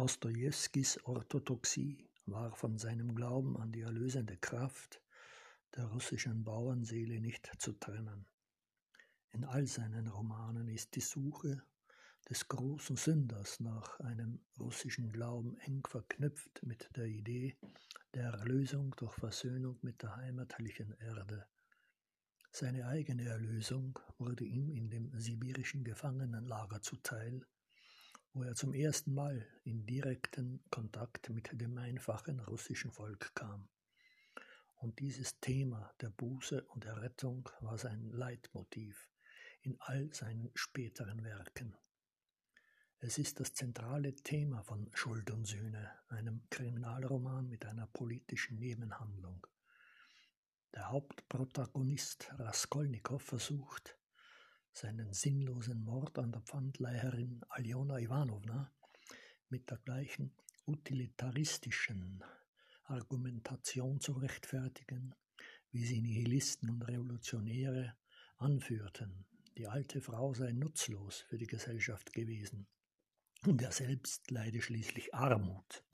Dostojewskis Orthodoxie war von seinem Glauben an die erlösende Kraft der russischen Bauernseele nicht zu trennen. In all seinen Romanen ist die Suche des großen Sünders nach einem russischen Glauben eng verknüpft mit der Idee der Erlösung durch Versöhnung mit der heimatlichen Erde. Seine eigene Erlösung wurde ihm in dem sibirischen Gefangenenlager zuteil, wo er zum ersten Mal in direkten Kontakt mit dem einfachen russischen Volk kam. Und dieses Thema der Buße und Errettung war sein Leitmotiv in all seinen späteren Werken. Es ist das zentrale Thema von Schuld und Sühne, einem Kriminalroman mit einer politischen Nebenhandlung. Der Hauptprotagonist Raskolnikow versucht, seinen sinnlosen Mord an der Pfandleiherin Aljona Iwanowna mit der gleichen utilitaristischen Argumentation zu rechtfertigen, wie sie Nihilisten und Revolutionäre anführten. Die alte Frau sei nutzlos für die Gesellschaft gewesen und er selbst leide schließlich Armut.